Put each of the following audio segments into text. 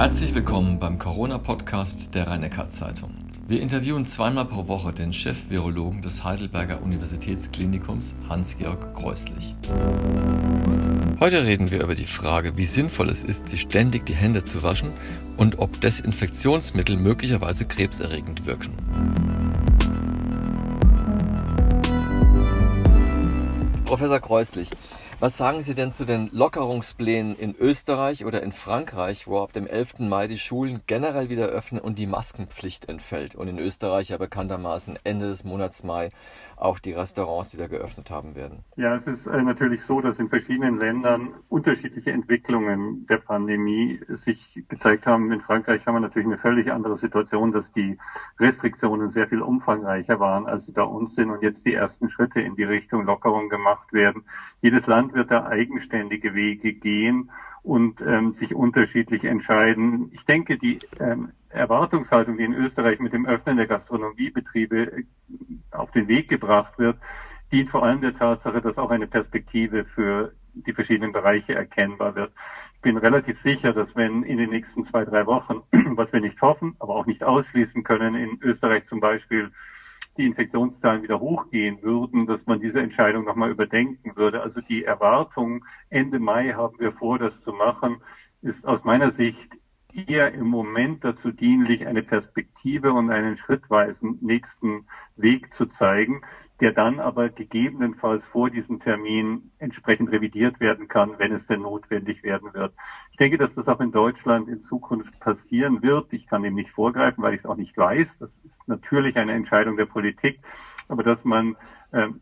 Herzlich willkommen beim Corona-Podcast der rhein zeitung Wir interviewen zweimal pro Woche den Chef-Virologen des Heidelberger Universitätsklinikums Hans-Georg Kreuslich. Heute reden wir über die Frage, wie sinnvoll es ist, sich ständig die Hände zu waschen und ob Desinfektionsmittel möglicherweise krebserregend wirken. Professor Kreuslich, was sagen Sie denn zu den Lockerungsplänen in Österreich oder in Frankreich, wo ab dem 11. Mai die Schulen generell wieder öffnen und die Maskenpflicht entfällt und in Österreich ja bekanntermaßen Ende des Monats Mai auch die Restaurants wieder geöffnet haben werden? Ja, es ist äh, natürlich so, dass in verschiedenen Ländern unterschiedliche Entwicklungen der Pandemie sich gezeigt haben. In Frankreich haben wir natürlich eine völlig andere Situation, dass die Restriktionen sehr viel umfangreicher waren, als sie bei uns sind und jetzt die ersten Schritte in die Richtung Lockerung gemacht werden. Jedes Land Land wird da eigenständige Wege gehen und ähm, sich unterschiedlich entscheiden. Ich denke, die ähm, Erwartungshaltung, die in Österreich mit dem Öffnen der Gastronomiebetriebe äh, auf den Weg gebracht wird, dient vor allem der Tatsache, dass auch eine Perspektive für die verschiedenen Bereiche erkennbar wird. Ich bin relativ sicher, dass wenn in den nächsten zwei, drei Wochen, was wir nicht hoffen, aber auch nicht ausschließen können, in Österreich zum Beispiel die Infektionszahlen wieder hochgehen würden, dass man diese Entscheidung nochmal überdenken würde. Also die Erwartung, Ende Mai haben wir vor, das zu machen, ist aus meiner Sicht eher im Moment dazu dienlich, eine Perspektive und einen schrittweisen nächsten Weg zu zeigen, der dann aber gegebenenfalls vor diesem Termin entsprechend revidiert werden kann, wenn es denn notwendig werden wird. Ich denke, dass das auch in Deutschland in Zukunft passieren wird. Ich kann dem nicht vorgreifen, weil ich es auch nicht weiß. Das ist natürlich eine Entscheidung der Politik. Aber dass man ähm,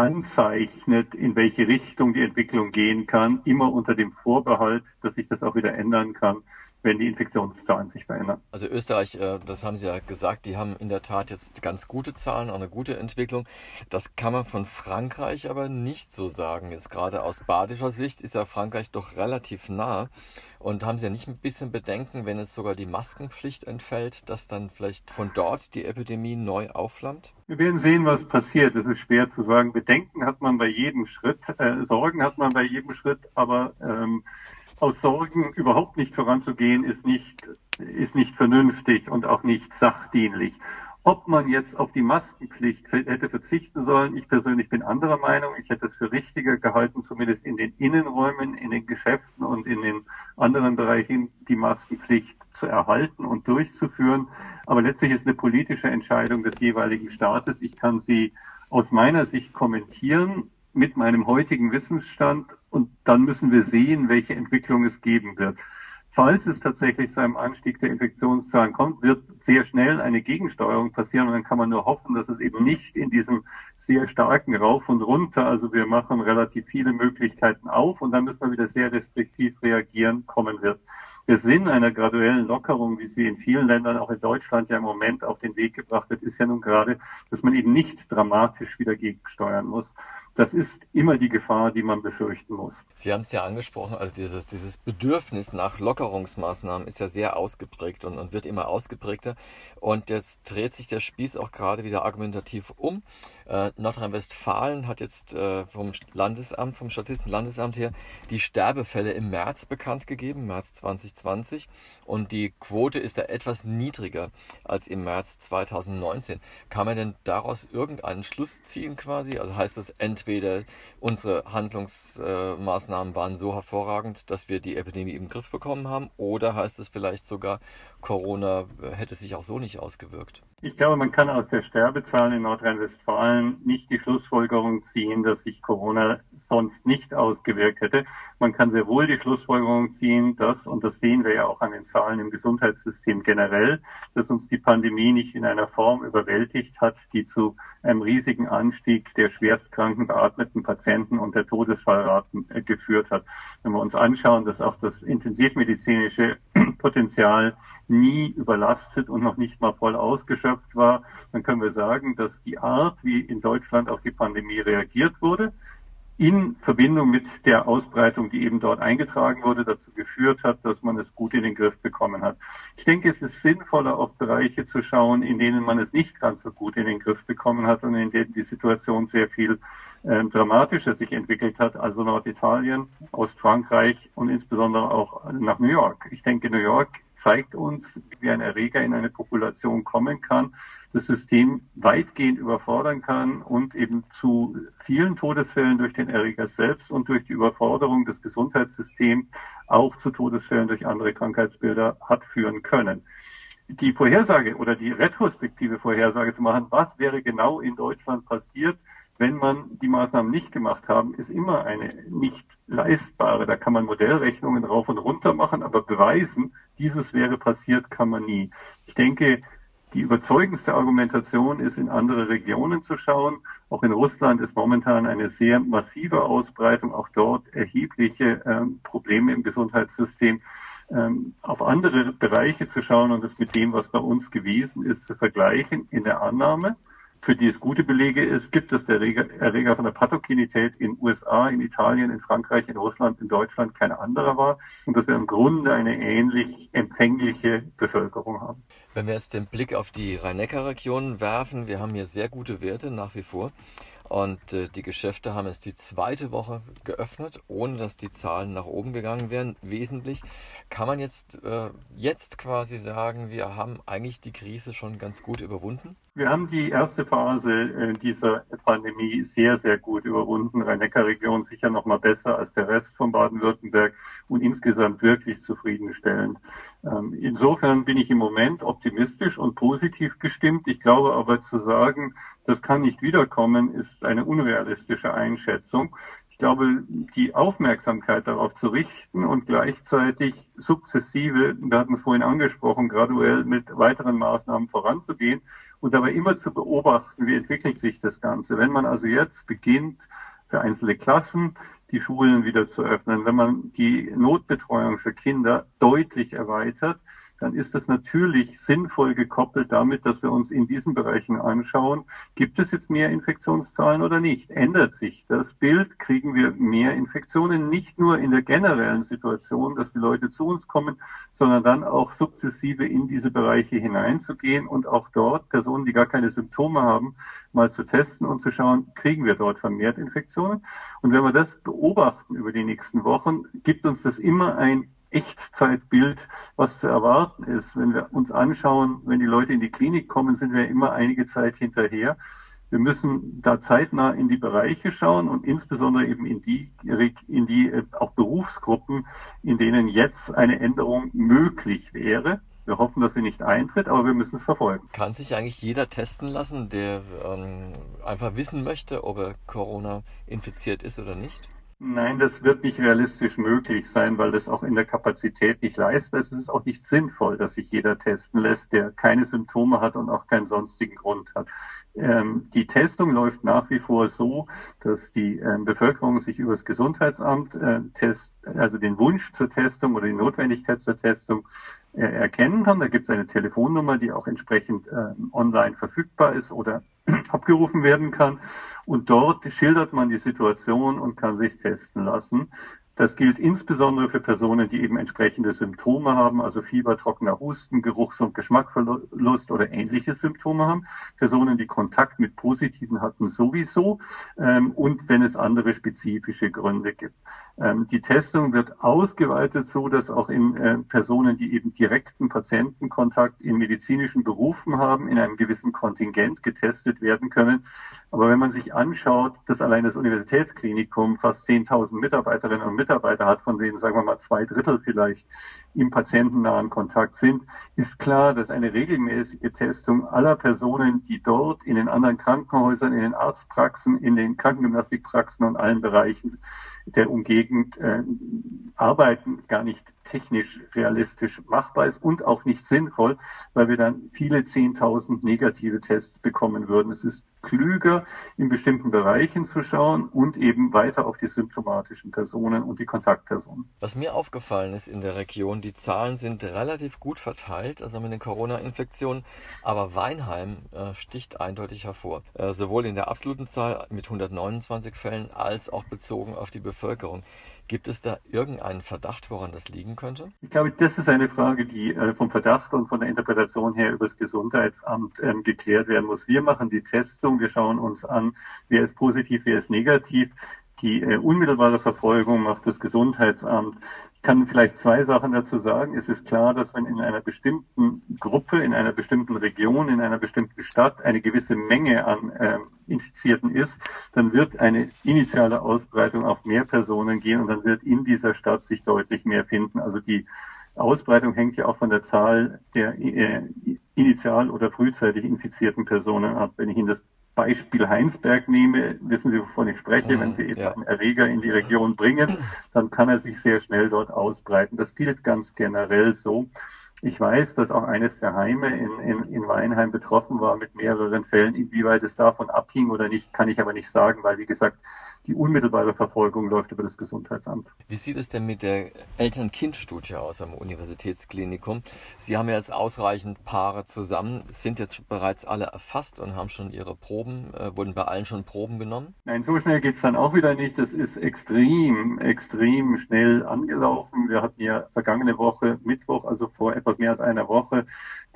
anzeichnet, in welche Richtung die Entwicklung gehen kann, immer unter dem Vorbehalt, dass sich das auch wieder ändern kann, wenn die Infektionszahlen sich verändern. Also Österreich, äh, das haben Sie ja gesagt, die haben in der Tat jetzt ganz gute Zahlen, auch eine gute Entwicklung. Das kann man von Frankreich aber nicht so sagen. Jetzt gerade aus badischer Sicht ist ja Frankreich doch relativ nah. Und haben Sie ja nicht ein bisschen Bedenken, wenn jetzt sogar die Maskenpflicht entfällt, dass dann vielleicht von dort die Epidemie neu aufflammt? Wir werden sehen, was passiert. Es ist schwer zu sagen. Bedenken hat man bei jedem Schritt, äh, Sorgen hat man bei jedem Schritt, aber ähm, aus Sorgen überhaupt nicht voranzugehen, ist nicht, ist nicht vernünftig und auch nicht sachdienlich. Ob man jetzt auf die Maskenpflicht hätte verzichten sollen, ich persönlich bin anderer Meinung. Ich hätte es für richtiger gehalten, zumindest in den Innenräumen, in den Geschäften und in den anderen Bereichen die Maskenpflicht zu erhalten und durchzuführen. Aber letztlich ist eine politische Entscheidung des jeweiligen Staates. Ich kann sie aus meiner Sicht kommentieren mit meinem heutigen Wissensstand und dann müssen wir sehen, welche Entwicklung es geben wird. Falls es tatsächlich zu einem Anstieg der Infektionszahlen kommt, wird sehr schnell eine Gegensteuerung passieren und dann kann man nur hoffen, dass es eben nicht in diesem sehr starken Rauf und runter, also wir machen relativ viele Möglichkeiten auf und dann müssen wir wieder sehr restriktiv reagieren, kommen wird. Der Sinn einer graduellen Lockerung, wie sie in vielen Ländern, auch in Deutschland ja im Moment auf den Weg gebracht wird, ist ja nun gerade, dass man eben nicht dramatisch wieder gegensteuern muss. Das ist immer die Gefahr, die man befürchten muss. Sie haben es ja angesprochen, also dieses, dieses Bedürfnis nach Lockerungsmaßnahmen ist ja sehr ausgeprägt und, und wird immer ausgeprägter. Und jetzt dreht sich der Spieß auch gerade wieder argumentativ um. Äh, Nordrhein-Westfalen hat jetzt äh, vom Landesamt, vom Statistischen Landesamt her die Sterbefälle im März bekannt gegeben, März 2020. Und die Quote ist da etwas niedriger als im März 2019. Kann man denn daraus irgendeinen Schluss ziehen quasi? Also heißt das entweder unsere Handlungsmaßnahmen äh, waren so hervorragend, dass wir die Epidemie im Griff bekommen haben, oder heißt es vielleicht sogar, Corona hätte sich auch so nicht ausgewirkt? Ich glaube, man kann aus der Sterbezahl in Nordrhein-Westfalen nicht die Schlussfolgerung ziehen, dass sich Corona sonst nicht ausgewirkt hätte. Man kann sehr wohl die Schlussfolgerung ziehen, dass, und das sehen wir ja auch an den Zahlen im Gesundheitssystem generell, dass uns die Pandemie nicht in einer Form überwältigt hat, die zu einem riesigen Anstieg der schwerstkranken beatmeten Patienten und der Todesfallraten äh, geführt hat. Wenn wir uns anschauen, dass auch das intensivmedizinische Potenzial nie überlastet und noch nicht mal voll ausgeschöpft war, dann können wir sagen, dass die Art, wie in Deutschland auf die Pandemie reagiert wurde, in Verbindung mit der Ausbreitung, die eben dort eingetragen wurde, dazu geführt hat, dass man es gut in den Griff bekommen hat. Ich denke, es ist sinnvoller, auf Bereiche zu schauen, in denen man es nicht ganz so gut in den Griff bekommen hat und in denen die Situation sehr viel äh, dramatischer sich entwickelt hat, also Norditalien, Ostfrankreich und insbesondere auch nach New York. Ich denke, New York zeigt uns, wie ein Erreger in eine Population kommen kann, das System weitgehend überfordern kann und eben zu vielen Todesfällen durch den Erreger selbst und durch die Überforderung des Gesundheitssystems auch zu Todesfällen durch andere Krankheitsbilder hat führen können die Vorhersage oder die retrospektive Vorhersage zu machen, was wäre genau in Deutschland passiert, wenn man die Maßnahmen nicht gemacht haben, ist immer eine nicht leistbare. Da kann man Modellrechnungen rauf und runter machen, aber beweisen, dieses wäre passiert, kann man nie. Ich denke, die überzeugendste Argumentation ist, in andere Regionen zu schauen. Auch in Russland ist momentan eine sehr massive Ausbreitung, auch dort erhebliche ähm, Probleme im Gesundheitssystem. Ähm, auf andere Bereiche zu schauen und das mit dem, was bei uns gewesen ist, zu vergleichen in der Annahme für die es gute Belege ist, gibt es der Erreger von der Pathogenität in USA, in Italien, in Frankreich, in Russland, in Deutschland kein anderer war und dass wir im Grunde eine ähnlich empfängliche Bevölkerung haben. Wenn wir jetzt den Blick auf die Rhein-Neckar-Region werfen, wir haben hier sehr gute Werte nach wie vor. Und äh, die Geschäfte haben es die zweite Woche geöffnet, ohne dass die Zahlen nach oben gegangen wären, wesentlich. Kann man jetzt, äh, jetzt quasi sagen, wir haben eigentlich die Krise schon ganz gut überwunden? Wir haben die erste Phase äh, dieser Pandemie sehr, sehr gut überwunden. Rhein-Neckar-Region sicher noch mal besser als der Rest von Baden-Württemberg und insgesamt wirklich zufriedenstellend. Ähm, insofern bin ich im Moment optimistisch und positiv gestimmt. Ich glaube aber zu sagen, das kann nicht wiederkommen, ist eine unrealistische Einschätzung glaube, die Aufmerksamkeit darauf zu richten und gleichzeitig sukzessive, wir hatten es vorhin angesprochen, graduell mit weiteren Maßnahmen voranzugehen und dabei immer zu beobachten, wie entwickelt sich das Ganze. Wenn man also jetzt beginnt, für einzelne Klassen die Schulen wieder zu öffnen, wenn man die Notbetreuung für Kinder deutlich erweitert, dann ist das natürlich sinnvoll gekoppelt damit, dass wir uns in diesen Bereichen anschauen, gibt es jetzt mehr Infektionszahlen oder nicht? Ändert sich das Bild? Kriegen wir mehr Infektionen? Nicht nur in der generellen Situation, dass die Leute zu uns kommen, sondern dann auch sukzessive in diese Bereiche hineinzugehen und auch dort Personen, die gar keine Symptome haben, mal zu testen und zu schauen, kriegen wir dort vermehrt Infektionen? Und wenn wir das beobachten über die nächsten Wochen, gibt uns das immer ein Echtzeitbild, was zu erwarten ist. Wenn wir uns anschauen, wenn die Leute in die Klinik kommen, sind wir immer einige Zeit hinterher. Wir müssen da zeitnah in die Bereiche schauen und insbesondere eben in die, in die äh, auch Berufsgruppen, in denen jetzt eine Änderung möglich wäre. Wir hoffen, dass sie nicht eintritt, aber wir müssen es verfolgen. Kann sich eigentlich jeder testen lassen, der ähm, einfach wissen möchte, ob er Corona infiziert ist oder nicht? Nein, das wird nicht realistisch möglich sein, weil das auch in der Kapazität nicht leistbar ist. Es ist auch nicht sinnvoll, dass sich jeder testen lässt, der keine Symptome hat und auch keinen sonstigen Grund hat. Ähm, die Testung läuft nach wie vor so, dass die ähm, Bevölkerung sich über das Gesundheitsamt äh, test, also den Wunsch zur Testung oder die Notwendigkeit zur Testung äh, erkennen kann. Da gibt es eine Telefonnummer, die auch entsprechend äh, online verfügbar ist oder abgerufen werden kann. Und dort schildert man die Situation und kann sich testen lassen. Das gilt insbesondere für Personen, die eben entsprechende Symptome haben, also Fieber, trockener Husten, Geruchs- und Geschmackverlust oder ähnliche Symptome haben. Personen, die Kontakt mit Positiven hatten, sowieso. Ähm, und wenn es andere spezifische Gründe gibt. Ähm, die Testung wird ausgeweitet so, dass auch in äh, Personen, die eben direkten Patientenkontakt in medizinischen Berufen haben, in einem gewissen Kontingent getestet werden können. Aber wenn man sich anschaut, dass allein das Universitätsklinikum fast 10.000 Mitarbeiterinnen und Mitarbeiter Mitarbeiter hat, von denen sagen wir mal zwei Drittel vielleicht im patientennahen Kontakt sind, ist klar, dass eine regelmäßige Testung aller Personen, die dort in den anderen Krankenhäusern, in den Arztpraxen, in den Krankengymnastikpraxen und allen Bereichen der Umgegend äh, arbeiten, gar nicht technisch realistisch machbar ist und auch nicht sinnvoll, weil wir dann viele Zehntausend negative Tests bekommen würden. Es ist klüger, in bestimmten Bereichen zu schauen und eben weiter auf die symptomatischen Personen und die Kontaktpersonen. Was mir aufgefallen ist in der Region, die Zahlen sind relativ gut verteilt, also mit den Corona-Infektionen, aber Weinheim äh, sticht eindeutig hervor. Äh, sowohl in der absoluten Zahl mit 129 Fällen als auch bezogen auf die Bevölkerung. Gibt es da irgendeinen Verdacht, woran das liegen könnte? Ich glaube, das ist eine Frage, die äh, vom Verdacht und von der Interpretation her über das Gesundheitsamt ähm, geklärt werden muss. Wir machen die Testung, wir schauen uns an, wer ist positiv, wer ist negativ. Die äh, unmittelbare Verfolgung macht das Gesundheitsamt. Kann vielleicht zwei Sachen dazu sagen. Es ist klar, dass wenn in einer bestimmten Gruppe, in einer bestimmten Region, in einer bestimmten Stadt eine gewisse Menge an äh, Infizierten ist, dann wird eine initiale Ausbreitung auf mehr Personen gehen und dann wird in dieser Stadt sich deutlich mehr finden. Also die Ausbreitung hängt ja auch von der Zahl der äh, initial oder frühzeitig infizierten Personen ab. Wenn ich Ihnen das Beispiel Heinsberg nehme, wissen Sie, wovon ich spreche, mhm, wenn Sie eben ja. einen Erreger in die Region bringen, dann kann er sich sehr schnell dort ausbreiten. Das gilt ganz generell so. Ich weiß, dass auch eines der Heime in, in, in Weinheim betroffen war mit mehreren Fällen. Inwieweit es davon abhing oder nicht, kann ich aber nicht sagen, weil, wie gesagt, die unmittelbare Verfolgung läuft über das Gesundheitsamt. Wie sieht es denn mit der Eltern-Kind-Studie aus am Universitätsklinikum? Sie haben jetzt ausreichend Paare zusammen, sind jetzt bereits alle erfasst und haben schon ihre Proben, äh, wurden bei allen schon Proben genommen? Nein, so schnell geht es dann auch wieder nicht. Das ist extrem, extrem schnell angelaufen. Wir hatten ja vergangene Woche, Mittwoch, also vor etwas mehr als einer Woche,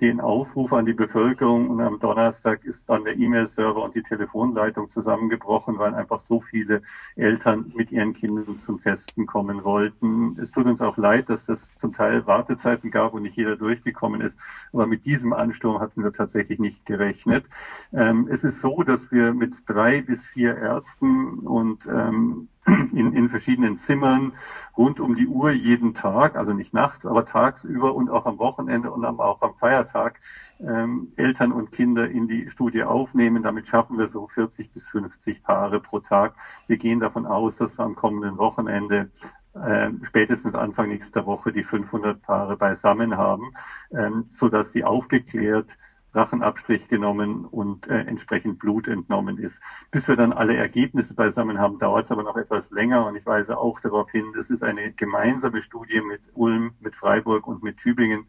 den Aufruf an die Bevölkerung und am Donnerstag ist dann der E-Mail-Server und die Telefonleitung zusammengebrochen, weil einfach so viele Eltern mit ihren Kindern zum Testen kommen wollten. Es tut uns auch leid, dass das zum Teil Wartezeiten gab und nicht jeder durchgekommen ist. Aber mit diesem Ansturm hatten wir tatsächlich nicht gerechnet. Ähm, es ist so, dass wir mit drei bis vier Ärzten und ähm, in, in verschiedenen Zimmern rund um die Uhr jeden Tag, also nicht nachts, aber tagsüber und auch am Wochenende und auch am Feiertag ähm, Eltern und Kinder in die Studie aufnehmen. Damit schaffen wir so 40 bis 50 Paare pro Tag. Wir gehen davon aus, dass wir am kommenden Wochenende äh, spätestens Anfang nächster Woche die 500 Paare beisammen haben, ähm, so dass sie aufgeklärt Rachenabstrich genommen und äh, entsprechend Blut entnommen ist. Bis wir dann alle Ergebnisse beisammen haben, dauert es aber noch etwas länger und ich weise auch darauf hin, das ist eine gemeinsame Studie mit Ulm, mit Freiburg und mit Tübingen.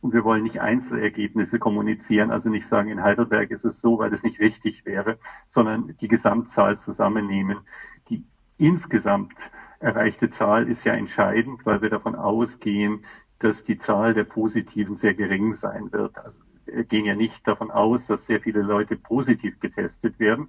Und wir wollen nicht Einzelergebnisse kommunizieren, also nicht sagen, in Heidelberg ist es so, weil das nicht richtig wäre, sondern die Gesamtzahl zusammennehmen. Die insgesamt erreichte Zahl ist ja entscheidend, weil wir davon ausgehen, dass die Zahl der Positiven sehr gering sein wird. Also gehen ja nicht davon aus, dass sehr viele Leute positiv getestet werden.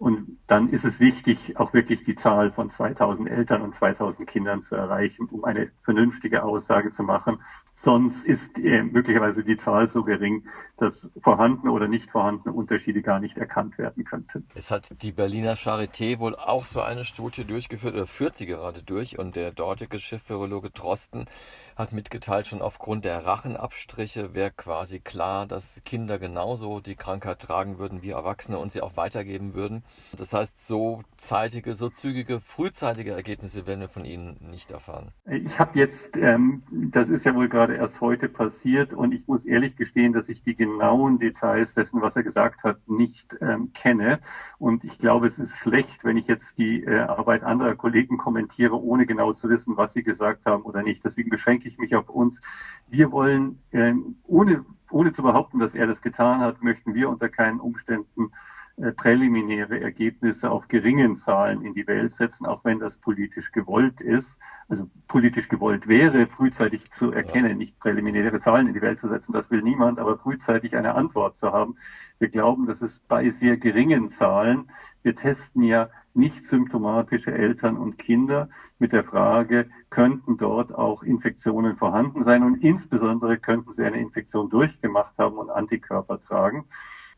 Und dann ist es wichtig, auch wirklich die Zahl von 2000 Eltern und 2000 Kindern zu erreichen, um eine vernünftige Aussage zu machen. Sonst ist äh, möglicherweise die Zahl so gering, dass vorhandene oder nicht vorhandene Unterschiede gar nicht erkannt werden könnten. Es hat die Berliner Charité wohl auch so eine Studie durchgeführt oder führt sie gerade durch und der dortige Chefvirologe Drosten hat mitgeteilt, schon aufgrund der Rachenabstriche wäre quasi klar, dass Kinder genauso die Krankheit tragen würden wie Erwachsene und sie auch weitergeben würden. Das heißt, so zeitige, so zügige, frühzeitige Ergebnisse werden wir von Ihnen nicht erfahren. Ich habe jetzt, ähm, das ist ja wohl gerade erst heute passiert und ich muss ehrlich gestehen, dass ich die genauen Details dessen, was er gesagt hat, nicht ähm, kenne. Und ich glaube, es ist schlecht, wenn ich jetzt die äh, Arbeit anderer Kollegen kommentiere, ohne genau zu wissen, was sie gesagt haben oder nicht. Deswegen beschränke ich mich auf uns. Wir wollen, ähm, ohne, ohne zu behaupten, dass er das getan hat, möchten wir unter keinen Umständen präliminäre Ergebnisse auf geringen Zahlen in die Welt setzen, auch wenn das politisch gewollt ist. Also politisch gewollt wäre, frühzeitig zu erkennen, nicht präliminäre Zahlen in die Welt zu setzen, das will niemand, aber frühzeitig eine Antwort zu haben. Wir glauben, dass es bei sehr geringen Zahlen, wir testen ja nicht symptomatische Eltern und Kinder mit der Frage, könnten dort auch Infektionen vorhanden sein und insbesondere könnten sie eine Infektion durchgemacht haben und Antikörper tragen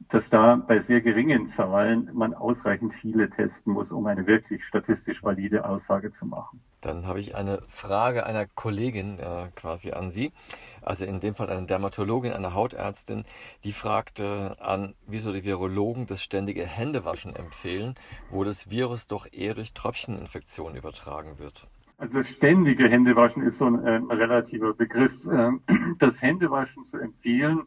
dass da bei sehr geringen Zahlen man ausreichend viele testen muss, um eine wirklich statistisch valide Aussage zu machen. Dann habe ich eine Frage einer Kollegin äh, quasi an Sie, also in dem Fall eine Dermatologin, eine Hautärztin, die fragte an, wieso die Virologen das ständige Händewaschen empfehlen, wo das Virus doch eher durch Tröpfcheninfektionen übertragen wird. Also ständige Händewaschen ist so ein äh, relativer Begriff. Ähm, das Händewaschen zu empfehlen,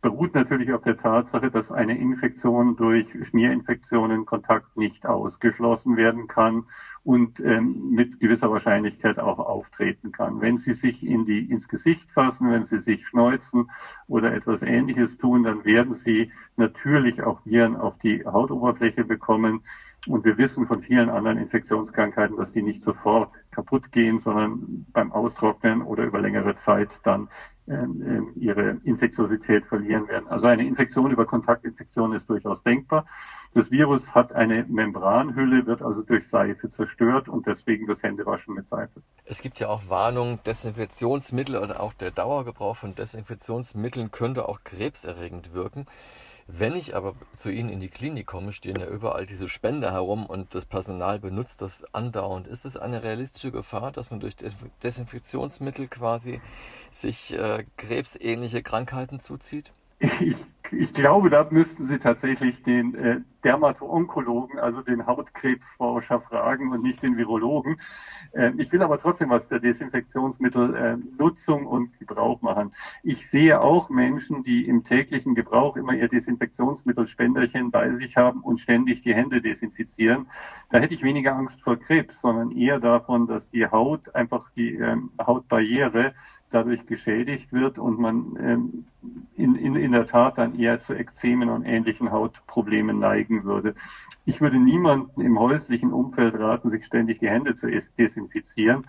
beruht natürlich auf der Tatsache, dass eine Infektion durch Schmierinfektionen Kontakt nicht ausgeschlossen werden kann und ähm, mit gewisser Wahrscheinlichkeit auch auftreten kann. Wenn Sie sich in die, ins Gesicht fassen, wenn Sie sich schneuzen oder etwas Ähnliches tun, dann werden Sie natürlich auch Viren auf die Hautoberfläche bekommen. Und wir wissen von vielen anderen Infektionskrankheiten, dass die nicht sofort kaputt gehen, sondern beim Austrocknen oder über längere Zeit dann ähm, ähm, ihre Infektiosität verlieren werden. Also eine Infektion über Kontaktinfektion ist durchaus denkbar. Das Virus hat eine Membranhülle, wird also durch Seife zerstört und deswegen das Händewaschen mit Seife. Es gibt ja auch Warnungen, Desinfektionsmittel oder auch der Dauergebrauch von Desinfektionsmitteln könnte auch krebserregend wirken. Wenn ich aber zu Ihnen in die Klinik komme, stehen ja überall diese Spender herum und das Personal benutzt das andauernd. Ist es eine realistische Gefahr, dass man durch Desinfektionsmittel quasi sich äh, krebsähnliche Krankheiten zuzieht? ich glaube, da müssten Sie tatsächlich den äh, Dermato-Onkologen, also den Hautkrebsforscher fragen und nicht den Virologen. Äh, ich will aber trotzdem was der Desinfektionsmittelnutzung äh, und Gebrauch machen. Ich sehe auch Menschen, die im täglichen Gebrauch immer ihr Desinfektionsmittelspenderchen bei sich haben und ständig die Hände desinfizieren. Da hätte ich weniger Angst vor Krebs, sondern eher davon, dass die Haut einfach die ähm, Hautbarriere dadurch geschädigt wird und man ähm, in, in, in der Tat dann eher zu Ekzemen und ähnlichen Hautproblemen neigen würde. Ich würde niemanden im häuslichen Umfeld raten, sich ständig die Hände zu desinfizieren.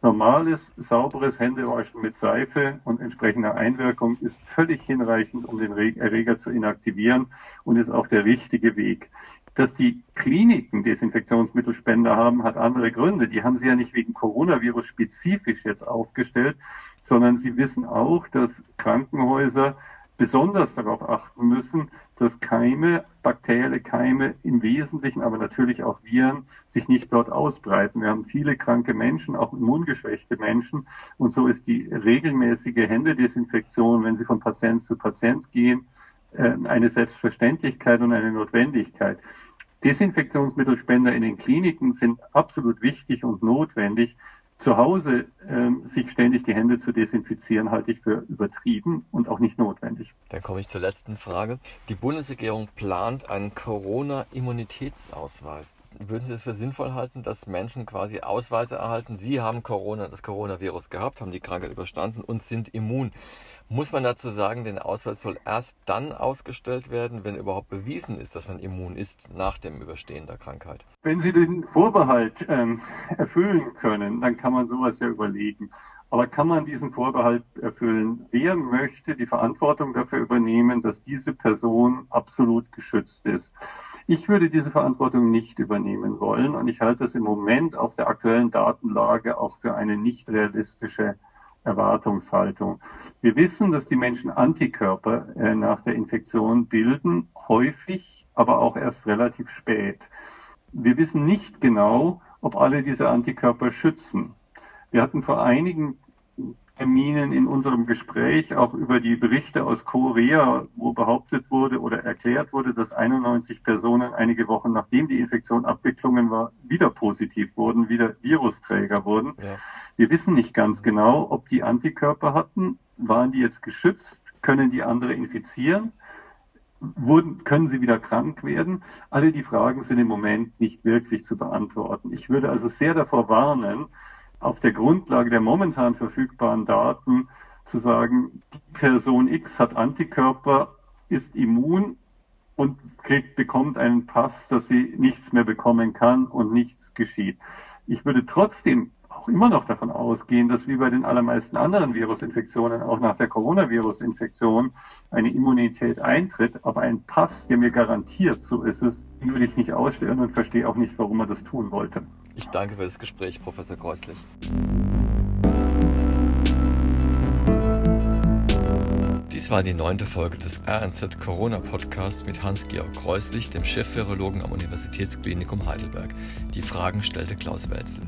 Normales, sauberes Händewaschen mit Seife und entsprechender Einwirkung ist völlig hinreichend, um den Erreger zu inaktivieren und ist auch der richtige Weg. Dass die Kliniken Desinfektionsmittelspender haben, hat andere Gründe. Die haben sie ja nicht wegen Coronavirus spezifisch jetzt aufgestellt, sondern sie wissen auch, dass Krankenhäuser besonders darauf achten müssen, dass Keime, bakterielle Keime im Wesentlichen, aber natürlich auch Viren, sich nicht dort ausbreiten. Wir haben viele kranke Menschen, auch immungeschwächte Menschen. Und so ist die regelmäßige Händedesinfektion, wenn sie von Patient zu Patient gehen, äh, eine Selbstverständlichkeit und eine Notwendigkeit. Desinfektionsmittelspender in den Kliniken sind absolut wichtig und notwendig, zu Hause ähm, sich ständig die Hände zu desinfizieren, halte ich für übertrieben und auch nicht notwendig. Dann komme ich zur letzten Frage. Die Bundesregierung plant einen Corona-Immunitätsausweis. Würden Sie es für sinnvoll halten, dass Menschen quasi Ausweise erhalten? Sie haben Corona, das Coronavirus gehabt, haben die Krankheit überstanden und sind immun. Muss man dazu sagen, den Ausweis soll erst dann ausgestellt werden, wenn überhaupt bewiesen ist, dass man immun ist nach dem Überstehen der Krankheit? Wenn Sie den Vorbehalt ähm, erfüllen können, dann kann man sowas ja überlegen. Aber kann man diesen Vorbehalt erfüllen? Wer möchte die Verantwortung dafür übernehmen, dass diese Person absolut geschützt ist? Ich würde diese Verantwortung nicht übernehmen wollen und ich halte es im Moment auf der aktuellen Datenlage auch für eine nicht realistische Erwartungshaltung. Wir wissen, dass die Menschen Antikörper äh, nach der Infektion bilden, häufig, aber auch erst relativ spät. Wir wissen nicht genau, ob alle diese Antikörper schützen. Wir hatten vor einigen Terminen in unserem Gespräch auch über die Berichte aus Korea, wo behauptet wurde oder erklärt wurde, dass 91 Personen einige Wochen nachdem die Infektion abgeklungen war, wieder positiv wurden, wieder Virusträger wurden. Ja. Wir wissen nicht ganz genau, ob die Antikörper hatten, waren die jetzt geschützt, können die andere infizieren, wurden, können sie wieder krank werden? Alle die Fragen sind im Moment nicht wirklich zu beantworten. Ich würde also sehr davor warnen, auf der Grundlage der momentan verfügbaren Daten zu sagen, die Person X hat Antikörper, ist immun und kriegt, bekommt einen Pass, dass sie nichts mehr bekommen kann und nichts geschieht. Ich würde trotzdem auch immer noch davon ausgehen, dass wie bei den allermeisten anderen Virusinfektionen auch nach der Coronavirus-Infektion eine Immunität eintritt. Aber ein Pass, der mir garantiert, so ist es, würde ich nicht ausstellen und verstehe auch nicht, warum man das tun wollte. Ich danke für das Gespräch, Professor Kreuslich. Dies war die neunte Folge des RNZ Corona Podcasts mit Hans-Georg Kreuslich, dem Chefvirologen am Universitätsklinikum Heidelberg. Die Fragen stellte Klaus Welzel.